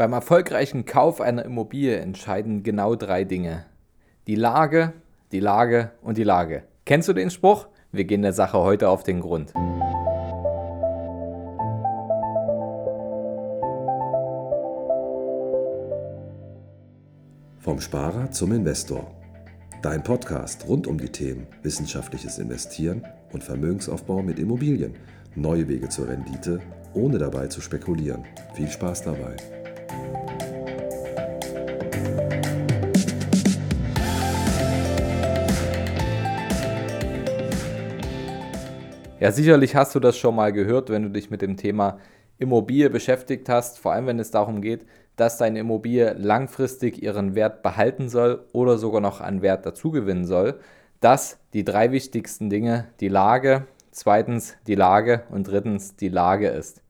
Beim erfolgreichen Kauf einer Immobilie entscheiden genau drei Dinge. Die Lage, die Lage und die Lage. Kennst du den Spruch? Wir gehen der Sache heute auf den Grund. Vom Sparer zum Investor. Dein Podcast rund um die Themen wissenschaftliches Investieren und Vermögensaufbau mit Immobilien. Neue Wege zur Rendite, ohne dabei zu spekulieren. Viel Spaß dabei. Ja, sicherlich hast du das schon mal gehört, wenn du dich mit dem Thema Immobilie beschäftigt hast, vor allem wenn es darum geht, dass deine Immobilie langfristig ihren Wert behalten soll oder sogar noch an Wert dazugewinnen soll, dass die drei wichtigsten Dinge die Lage, zweitens die Lage und drittens die Lage ist.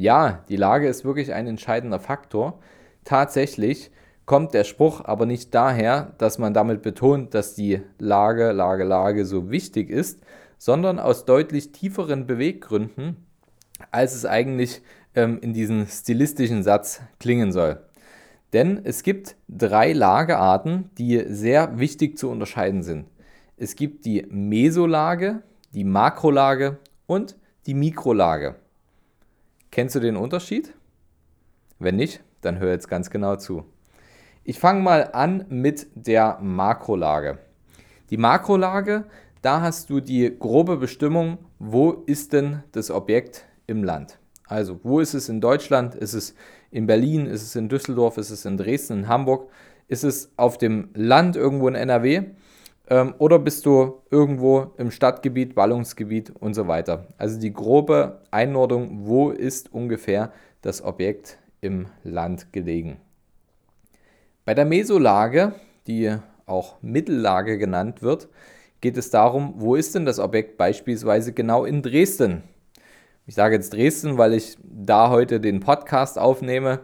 Ja, die Lage ist wirklich ein entscheidender Faktor. Tatsächlich kommt der Spruch aber nicht daher, dass man damit betont, dass die Lage, Lage, Lage so wichtig ist, sondern aus deutlich tieferen Beweggründen, als es eigentlich ähm, in diesem stilistischen Satz klingen soll. Denn es gibt drei Lagearten, die sehr wichtig zu unterscheiden sind. Es gibt die Mesolage, die Makrolage und die Mikrolage. Kennst du den Unterschied? Wenn nicht, dann hör jetzt ganz genau zu. Ich fange mal an mit der Makrolage. Die Makrolage da hast du die grobe Bestimmung, wo ist denn das Objekt im Land. Also, wo ist es in Deutschland? Ist es in Berlin? Ist es in Düsseldorf? Ist es in Dresden? In Hamburg? Ist es auf dem Land irgendwo in NRW? Ähm, oder bist du irgendwo im Stadtgebiet, Ballungsgebiet und so weiter? Also die grobe Einordnung, wo ist ungefähr das Objekt im Land gelegen. Bei der Mesolage, die auch Mittellage genannt wird, geht es darum, wo ist denn das Objekt beispielsweise genau in Dresden? Ich sage jetzt Dresden, weil ich da heute den Podcast aufnehme,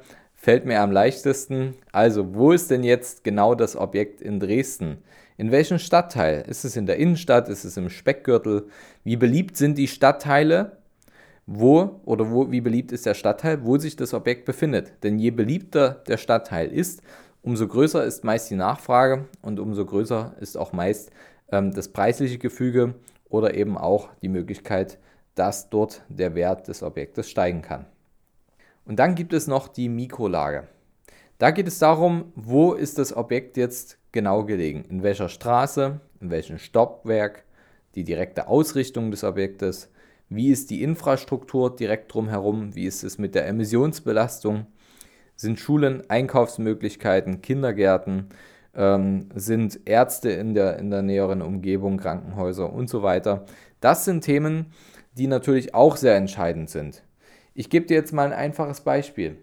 fällt mir am leichtesten. Also, wo ist denn jetzt genau das Objekt in Dresden? In welchem Stadtteil? Ist es in der Innenstadt? Ist es im Speckgürtel? Wie beliebt sind die Stadtteile? Wo oder wo, wie beliebt ist der Stadtteil, wo sich das Objekt befindet? Denn je beliebter der Stadtteil ist, umso größer ist meist die Nachfrage und umso größer ist auch meist ähm, das preisliche Gefüge oder eben auch die Möglichkeit, dass dort der Wert des Objektes steigen kann. Und dann gibt es noch die Mikrolage. Da geht es darum, wo ist das Objekt jetzt genau gelegen, in welcher Straße, in welchem Stockwerk, die direkte Ausrichtung des Objektes, wie ist die Infrastruktur direkt drumherum, wie ist es mit der Emissionsbelastung, sind Schulen, Einkaufsmöglichkeiten, Kindergärten, ähm, sind Ärzte in der, in der näheren Umgebung, Krankenhäuser und so weiter. Das sind Themen, die natürlich auch sehr entscheidend sind. Ich gebe dir jetzt mal ein einfaches Beispiel.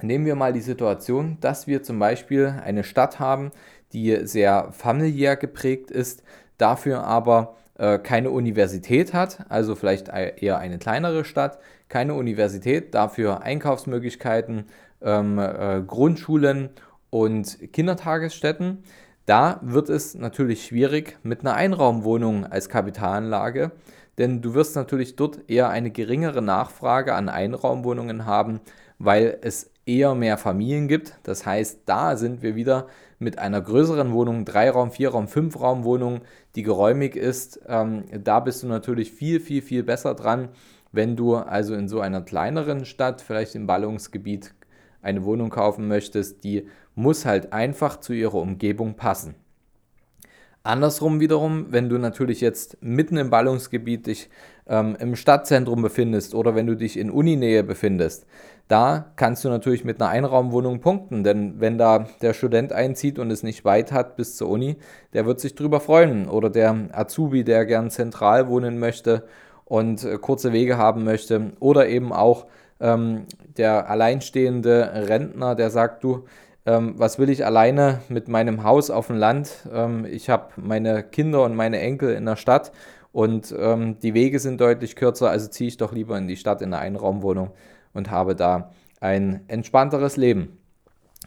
Nehmen wir mal die Situation, dass wir zum Beispiel eine Stadt haben, die sehr familiär geprägt ist, dafür aber äh, keine Universität hat, also vielleicht eher eine kleinere Stadt, keine Universität, dafür Einkaufsmöglichkeiten, ähm, äh, Grundschulen und Kindertagesstätten. Da wird es natürlich schwierig mit einer Einraumwohnung als Kapitalanlage, denn du wirst natürlich dort eher eine geringere Nachfrage an Einraumwohnungen haben, weil es eher mehr Familien gibt. Das heißt, da sind wir wieder mit einer größeren Wohnung, Dreiraum, Vierraum, Fünfraumwohnung, die geräumig ist. Ähm, da bist du natürlich viel, viel, viel besser dran, wenn du also in so einer kleineren Stadt, vielleicht im Ballungsgebiet, eine Wohnung kaufen möchtest, die muss halt einfach zu ihrer Umgebung passen. Andersrum wiederum, wenn du natürlich jetzt mitten im Ballungsgebiet dich ähm, im Stadtzentrum befindest oder wenn du dich in Uninähe befindest, da kannst du natürlich mit einer Einraumwohnung punkten, denn wenn da der Student einzieht und es nicht weit hat bis zur Uni, der wird sich drüber freuen. Oder der Azubi, der gern zentral wohnen möchte und äh, kurze Wege haben möchte. Oder eben auch ähm, der alleinstehende Rentner, der sagt, du, ähm, was will ich alleine mit meinem Haus auf dem Land? Ähm, ich habe meine Kinder und meine Enkel in der Stadt und ähm, die Wege sind deutlich kürzer, also ziehe ich doch lieber in die Stadt in eine Einraumwohnung und habe da ein entspannteres Leben.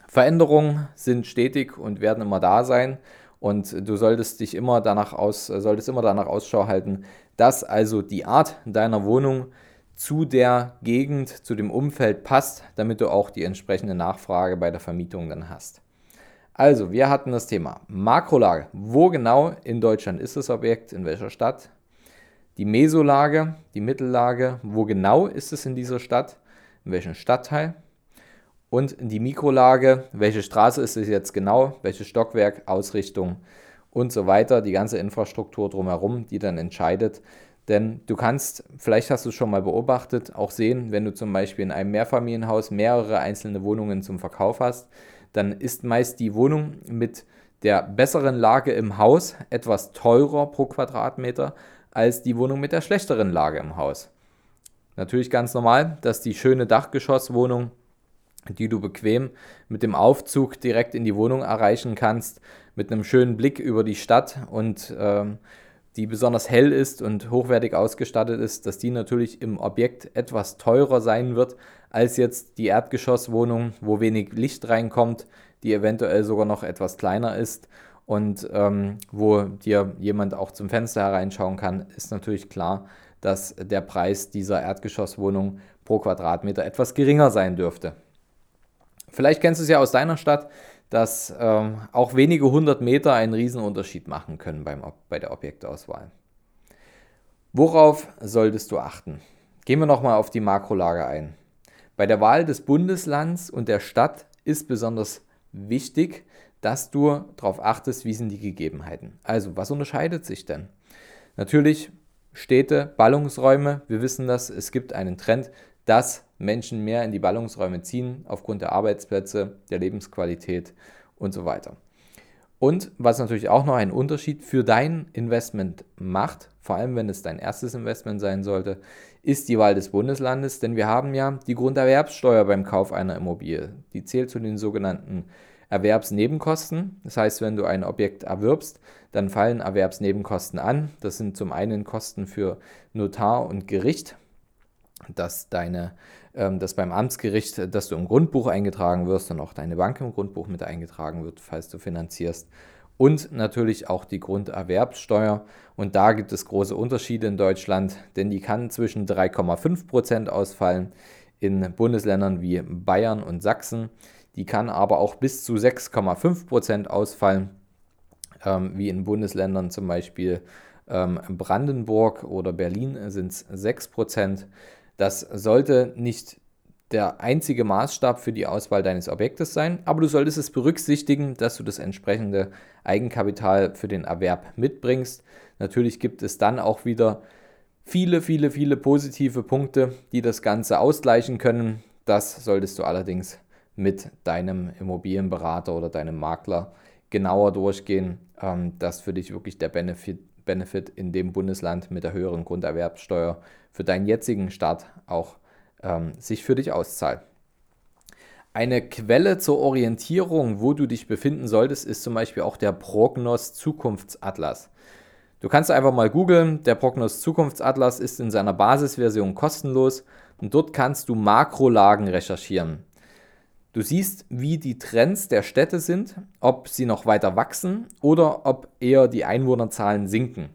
Veränderungen sind stetig und werden immer da sein und du solltest dich immer danach aus, solltest immer danach Ausschau halten, dass also die Art deiner Wohnung zu der Gegend, zu dem Umfeld passt, damit du auch die entsprechende Nachfrage bei der Vermietung dann hast. Also, wir hatten das Thema Makrolage. Wo genau in Deutschland ist das Objekt? In welcher Stadt? Die Mesolage, die Mittellage. Wo genau ist es in dieser Stadt? In welchem Stadtteil? Und die Mikrolage. Welche Straße ist es jetzt genau? Welches Stockwerk? Ausrichtung und so weiter. Die ganze Infrastruktur drumherum, die dann entscheidet, denn du kannst, vielleicht hast du es schon mal beobachtet, auch sehen, wenn du zum Beispiel in einem Mehrfamilienhaus mehrere einzelne Wohnungen zum Verkauf hast, dann ist meist die Wohnung mit der besseren Lage im Haus etwas teurer pro Quadratmeter als die Wohnung mit der schlechteren Lage im Haus. Natürlich ganz normal, dass die schöne Dachgeschosswohnung, die du bequem mit dem Aufzug direkt in die Wohnung erreichen kannst, mit einem schönen Blick über die Stadt und ähm, die besonders hell ist und hochwertig ausgestattet ist, dass die natürlich im Objekt etwas teurer sein wird als jetzt die Erdgeschosswohnung, wo wenig Licht reinkommt, die eventuell sogar noch etwas kleiner ist und ähm, wo dir jemand auch zum Fenster hereinschauen kann, ist natürlich klar, dass der Preis dieser Erdgeschosswohnung pro Quadratmeter etwas geringer sein dürfte. Vielleicht kennst du es ja aus deiner Stadt, dass ähm, auch wenige hundert Meter einen Riesenunterschied machen können beim, bei der Objektauswahl. Worauf solltest du achten? Gehen wir nochmal auf die Makrolage ein. Bei der Wahl des Bundeslands und der Stadt ist besonders wichtig, dass du darauf achtest, wie sind die Gegebenheiten. Also, was unterscheidet sich denn? Natürlich Städte, Ballungsräume, wir wissen das, es gibt einen Trend, dass Menschen mehr in die Ballungsräume ziehen aufgrund der Arbeitsplätze, der Lebensqualität und so weiter. Und was natürlich auch noch einen Unterschied für dein Investment macht, vor allem wenn es dein erstes Investment sein sollte, ist die Wahl des Bundeslandes, denn wir haben ja die Grunderwerbssteuer beim Kauf einer Immobilie. Die zählt zu den sogenannten Erwerbsnebenkosten. Das heißt, wenn du ein Objekt erwirbst, dann fallen Erwerbsnebenkosten an. Das sind zum einen Kosten für Notar und Gericht, dass deine, ähm, dass beim Amtsgericht, dass du im Grundbuch eingetragen wirst und auch deine Bank im Grundbuch mit eingetragen wird, falls du finanzierst. Und natürlich auch die Grunderwerbssteuer. Und da gibt es große Unterschiede in Deutschland, denn die kann zwischen 3,5 Prozent ausfallen in Bundesländern wie Bayern und Sachsen. Die kann aber auch bis zu 6,5 Prozent ausfallen, ähm, wie in Bundesländern zum Beispiel ähm, Brandenburg oder Berlin sind es 6 Prozent. Das sollte nicht der einzige Maßstab für die Auswahl deines Objektes sein, aber du solltest es berücksichtigen, dass du das entsprechende Eigenkapital für den Erwerb mitbringst. Natürlich gibt es dann auch wieder viele, viele, viele positive Punkte, die das Ganze ausgleichen können. Das solltest du allerdings mit deinem Immobilienberater oder deinem Makler genauer durchgehen, ähm, dass für dich wirklich der Benefit Benefit in dem Bundesland mit der höheren Grunderwerbssteuer für deinen jetzigen Start auch ähm, sich für dich auszahlt. Eine Quelle zur Orientierung, wo du dich befinden solltest, ist zum Beispiel auch der Prognos Zukunftsatlas. Du kannst einfach mal googeln. Der Prognos Zukunftsatlas ist in seiner Basisversion kostenlos und dort kannst du Makrolagen recherchieren. Du siehst, wie die Trends der Städte sind, ob sie noch weiter wachsen oder ob eher die Einwohnerzahlen sinken.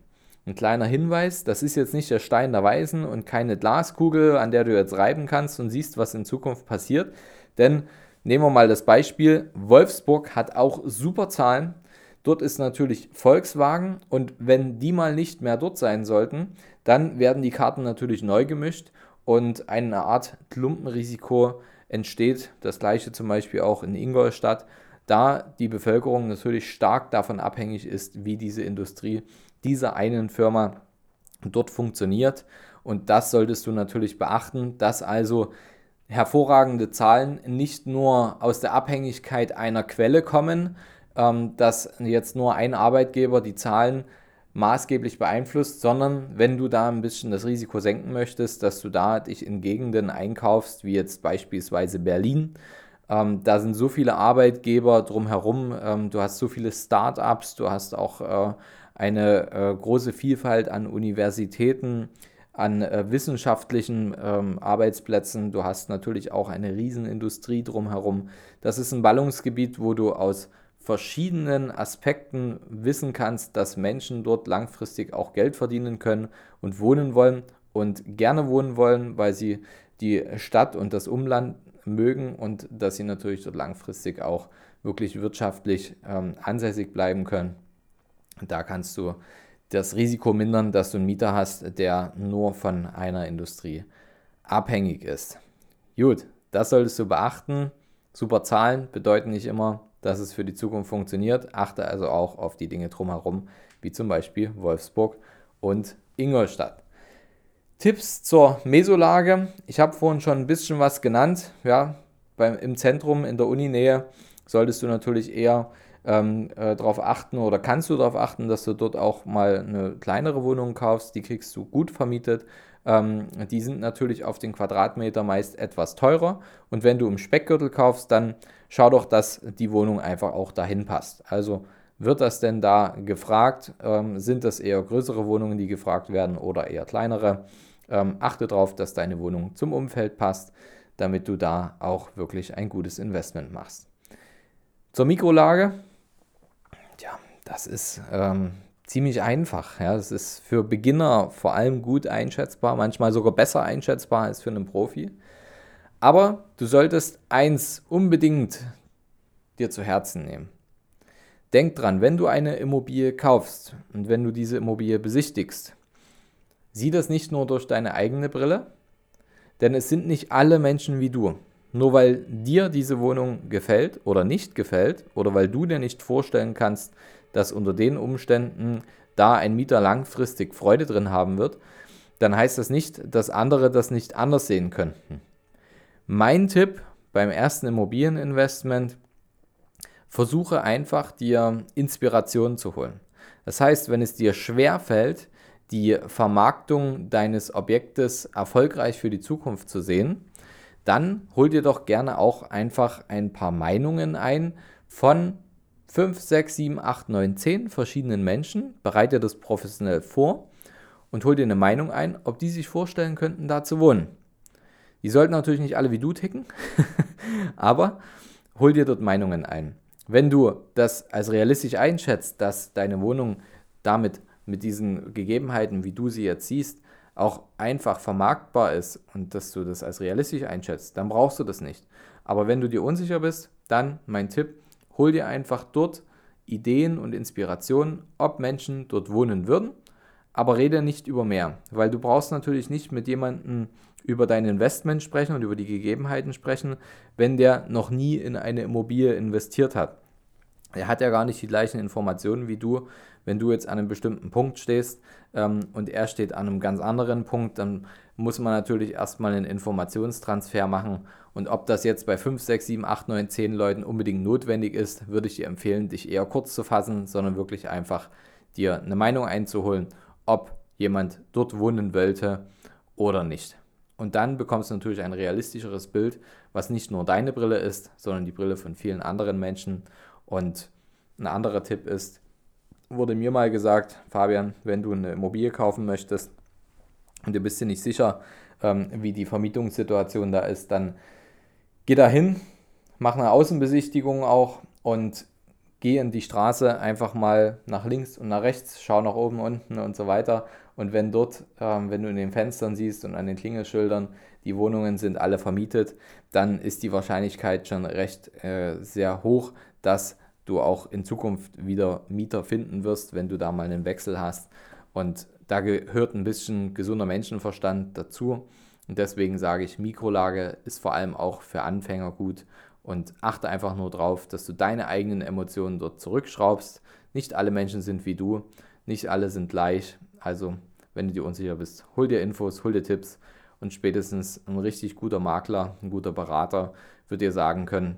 Ein kleiner Hinweis, das ist jetzt nicht der Stein der Weisen und keine Glaskugel, an der du jetzt reiben kannst und siehst, was in Zukunft passiert. Denn nehmen wir mal das Beispiel, Wolfsburg hat auch super Zahlen. Dort ist natürlich Volkswagen und wenn die mal nicht mehr dort sein sollten, dann werden die Karten natürlich neu gemischt und eine Art Klumpenrisiko entsteht. Das gleiche zum Beispiel auch in Ingolstadt, da die Bevölkerung natürlich stark davon abhängig ist, wie diese Industrie dieser einen Firma dort funktioniert. Und das solltest du natürlich beachten, dass also hervorragende Zahlen nicht nur aus der Abhängigkeit einer Quelle kommen, ähm, dass jetzt nur ein Arbeitgeber die Zahlen maßgeblich beeinflusst, sondern wenn du da ein bisschen das Risiko senken möchtest, dass du da dich in Gegenden einkaufst, wie jetzt beispielsweise Berlin. Ähm, da sind so viele Arbeitgeber drumherum, ähm, du hast so viele Startups, du hast auch äh, eine äh, große Vielfalt an Universitäten, an äh, wissenschaftlichen ähm, Arbeitsplätzen. Du hast natürlich auch eine Riesenindustrie drumherum. Das ist ein Ballungsgebiet, wo du aus verschiedenen Aspekten wissen kannst, dass Menschen dort langfristig auch Geld verdienen können und wohnen wollen und gerne wohnen wollen, weil sie die Stadt und das Umland mögen und dass sie natürlich dort langfristig auch wirklich wirtschaftlich ähm, ansässig bleiben können. Da kannst du das Risiko mindern, dass du einen Mieter hast, der nur von einer Industrie abhängig ist. Gut, das solltest du beachten. Super Zahlen bedeuten nicht immer, dass es für die Zukunft funktioniert. Achte also auch auf die Dinge drumherum, wie zum Beispiel Wolfsburg und Ingolstadt. Tipps zur Mesolage. Ich habe vorhin schon ein bisschen was genannt. Ja, beim, Im Zentrum, in der Uninähe, solltest du natürlich eher ähm, äh, darauf achten oder kannst du darauf achten, dass du dort auch mal eine kleinere Wohnung kaufst. Die kriegst du gut vermietet. Ähm, die sind natürlich auf den Quadratmeter meist etwas teurer. Und wenn du im Speckgürtel kaufst, dann schau doch, dass die Wohnung einfach auch dahin passt. Also wird das denn da gefragt? Ähm, sind das eher größere Wohnungen, die gefragt werden oder eher kleinere? Ähm, achte darauf, dass deine Wohnung zum Umfeld passt, damit du da auch wirklich ein gutes Investment machst. Zur Mikrolage. Ja, das ist ähm, ziemlich einfach. Ja. Das ist für Beginner vor allem gut einschätzbar, manchmal sogar besser einschätzbar als für einen Profi. Aber du solltest eins unbedingt dir zu Herzen nehmen. Denk dran, wenn du eine Immobilie kaufst und wenn du diese Immobilie besichtigst, sieh das nicht nur durch deine eigene Brille, denn es sind nicht alle Menschen wie du. Nur weil dir diese Wohnung gefällt oder nicht gefällt oder weil du dir nicht vorstellen kannst, dass unter den Umständen da ein Mieter langfristig Freude drin haben wird, dann heißt das nicht, dass andere das nicht anders sehen könnten. Mein Tipp beim ersten Immobilieninvestment, versuche einfach dir Inspiration zu holen. Das heißt, wenn es dir schwer fällt, die Vermarktung deines Objektes erfolgreich für die Zukunft zu sehen, dann hol dir doch gerne auch einfach ein paar Meinungen ein von 5, 6, 7, 8, 9, 10 verschiedenen Menschen, bereite das professionell vor und hol dir eine Meinung ein, ob die sich vorstellen könnten, da zu wohnen. Die sollten natürlich nicht alle wie du ticken, aber hol dir dort Meinungen ein. Wenn du das als realistisch einschätzt, dass deine Wohnung damit mit diesen Gegebenheiten, wie du sie jetzt siehst, auch einfach vermarktbar ist und dass du das als realistisch einschätzt, dann brauchst du das nicht. Aber wenn du dir unsicher bist, dann mein Tipp, hol dir einfach dort Ideen und Inspirationen, ob Menschen dort wohnen würden, aber rede nicht über mehr, weil du brauchst natürlich nicht mit jemandem über dein Investment sprechen und über die Gegebenheiten sprechen, wenn der noch nie in eine Immobilie investiert hat. Er hat ja gar nicht die gleichen Informationen wie du. Wenn du jetzt an einem bestimmten Punkt stehst ähm, und er steht an einem ganz anderen Punkt, dann muss man natürlich erstmal einen Informationstransfer machen. Und ob das jetzt bei 5, 6, 7, 8, 9, 10 Leuten unbedingt notwendig ist, würde ich dir empfehlen, dich eher kurz zu fassen, sondern wirklich einfach dir eine Meinung einzuholen, ob jemand dort wohnen wollte oder nicht. Und dann bekommst du natürlich ein realistischeres Bild, was nicht nur deine Brille ist, sondern die Brille von vielen anderen Menschen. Und ein anderer Tipp ist, wurde mir mal gesagt, Fabian, wenn du eine Immobilie kaufen möchtest und du bist dir nicht sicher, ähm, wie die Vermietungssituation da ist, dann geh da hin, mach eine Außenbesichtigung auch und geh in die Straße einfach mal nach links und nach rechts, schau nach oben, unten und so weiter. Und wenn dort, ähm, wenn du in den Fenstern siehst und an den Klingelschildern, die Wohnungen sind alle vermietet, dann ist die Wahrscheinlichkeit schon recht äh, sehr hoch, dass du auch in Zukunft wieder Mieter finden wirst, wenn du da mal einen Wechsel hast. Und da gehört ein bisschen gesunder Menschenverstand dazu. Und deswegen sage ich, Mikrolage ist vor allem auch für Anfänger gut und achte einfach nur darauf, dass du deine eigenen Emotionen dort zurückschraubst. Nicht alle Menschen sind wie du, nicht alle sind gleich. Also, wenn du dir unsicher bist, hol dir Infos, hol dir Tipps und spätestens ein richtig guter Makler, ein guter Berater wird dir sagen können,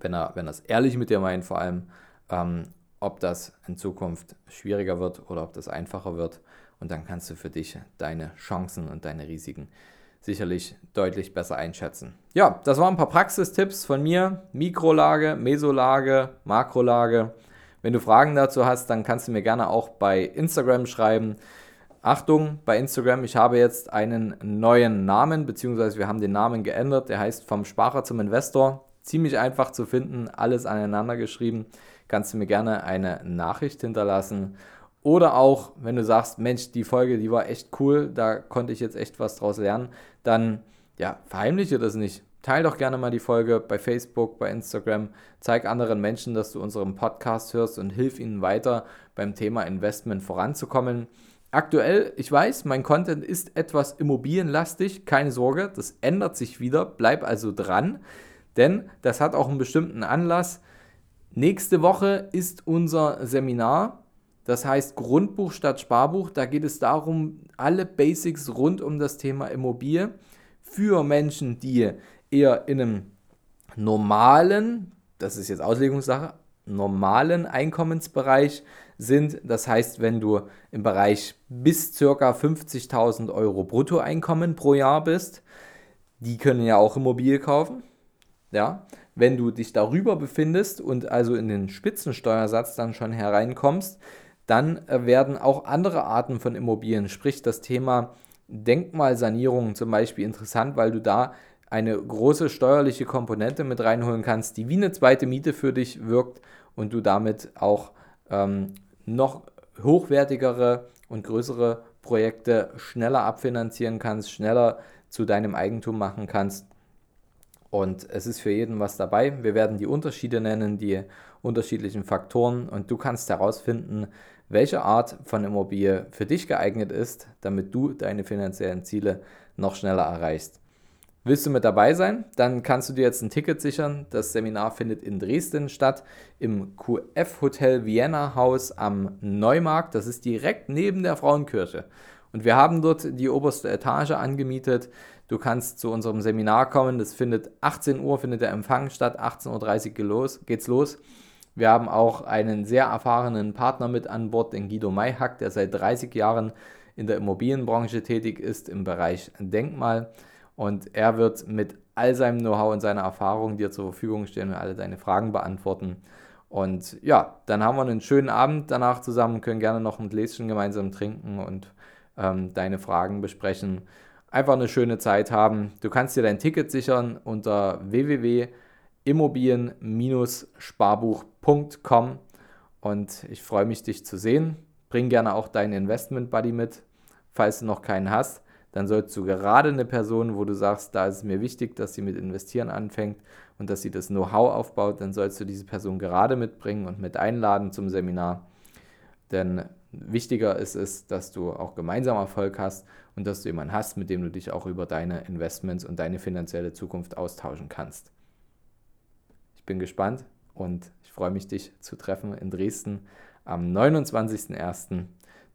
wenn er, wenn er es ehrlich mit dir meint, vor allem, ähm, ob das in Zukunft schwieriger wird oder ob das einfacher wird. Und dann kannst du für dich deine Chancen und deine Risiken sicherlich deutlich besser einschätzen. Ja, das waren ein paar Praxistipps von mir. Mikrolage, Mesolage, Makrolage. Wenn du Fragen dazu hast, dann kannst du mir gerne auch bei Instagram schreiben. Achtung, bei Instagram, ich habe jetzt einen neuen Namen, beziehungsweise wir haben den Namen geändert. Der heißt vom Sparer zum Investor ziemlich einfach zu finden, alles aneinander geschrieben. Kannst du mir gerne eine Nachricht hinterlassen Oder auch, wenn du sagst, Mensch, die Folge, die war echt cool, da konnte ich jetzt echt was draus lernen, dann ja, verheimliche das nicht. Teil doch gerne mal die Folge bei Facebook, bei Instagram. Zeig anderen Menschen, dass du unseren Podcast hörst und hilf ihnen weiter beim Thema Investment voranzukommen. Aktuell, ich weiß, mein Content ist etwas immobilienlastig, keine Sorge, das ändert sich wieder, bleib also dran, denn das hat auch einen bestimmten Anlass. Nächste Woche ist unser Seminar, das heißt Grundbuch statt Sparbuch. Da geht es darum, alle Basics rund um das Thema Immobilie für Menschen, die eher in einem normalen, das ist jetzt Auslegungssache, normalen Einkommensbereich sind. Das heißt, wenn du im Bereich bis ca. 50.000 Euro Bruttoeinkommen pro Jahr bist, die können ja auch Immobilie kaufen. Ja, wenn du dich darüber befindest und also in den Spitzensteuersatz dann schon hereinkommst, dann äh, werden auch andere Arten von Immobilien, sprich das Thema Denkmalsanierung zum Beispiel interessant, weil du da eine große steuerliche Komponente mit reinholen kannst, die wie eine zweite Miete für dich wirkt und du damit auch ähm, noch hochwertigere und größere Projekte schneller abfinanzieren kannst, schneller zu deinem Eigentum machen kannst. Und es ist für jeden was dabei. Wir werden die Unterschiede nennen, die unterschiedlichen Faktoren und du kannst herausfinden, welche Art von Immobilie für dich geeignet ist, damit du deine finanziellen Ziele noch schneller erreichst. Willst du mit dabei sein? Dann kannst du dir jetzt ein Ticket sichern. Das Seminar findet in Dresden statt, im QF Hotel Vienna Haus am Neumarkt. Das ist direkt neben der Frauenkirche. Und wir haben dort die oberste Etage angemietet. Du kannst zu unserem Seminar kommen. Das findet 18 Uhr findet der Empfang statt, 18.30 Uhr geht's los. Wir haben auch einen sehr erfahrenen Partner mit an Bord, den Guido Mayhack, der seit 30 Jahren in der Immobilienbranche tätig ist im Bereich Denkmal. Und er wird mit all seinem Know-how und seiner Erfahrung dir zur Verfügung stehen und alle deine Fragen beantworten. Und ja, dann haben wir einen schönen Abend danach zusammen, können gerne noch ein Gläschen gemeinsam trinken und ähm, deine Fragen besprechen. Einfach eine schöne Zeit haben. Du kannst dir dein Ticket sichern unter www.immobilien-sparbuch.com und ich freue mich, dich zu sehen. Bring gerne auch deinen Investment Buddy mit, falls du noch keinen hast dann sollst du gerade eine Person, wo du sagst, da ist es mir wichtig, dass sie mit Investieren anfängt und dass sie das Know-how aufbaut, dann sollst du diese Person gerade mitbringen und mit einladen zum Seminar. Denn wichtiger ist es, dass du auch gemeinsam Erfolg hast und dass du jemanden hast, mit dem du dich auch über deine Investments und deine finanzielle Zukunft austauschen kannst. Ich bin gespannt und ich freue mich, dich zu treffen in Dresden am 29.01.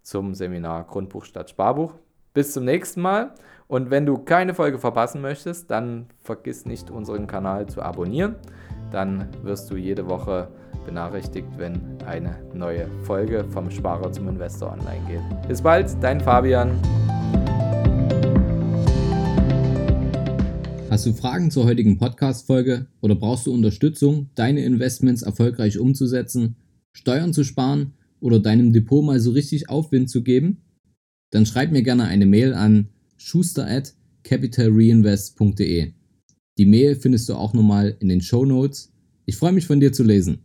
zum Seminar Grundbuch statt Sparbuch. Bis zum nächsten Mal. Und wenn du keine Folge verpassen möchtest, dann vergiss nicht, unseren Kanal zu abonnieren. Dann wirst du jede Woche benachrichtigt, wenn eine neue Folge vom Sparer zum Investor online geht. Bis bald, dein Fabian. Hast du Fragen zur heutigen Podcast-Folge oder brauchst du Unterstützung, deine Investments erfolgreich umzusetzen, Steuern zu sparen oder deinem Depot mal so richtig Aufwind zu geben? Dann schreib mir gerne eine Mail an schuster at capitalreinvest.de. Die Mail findest du auch nochmal in den Show Notes. Ich freue mich von dir zu lesen.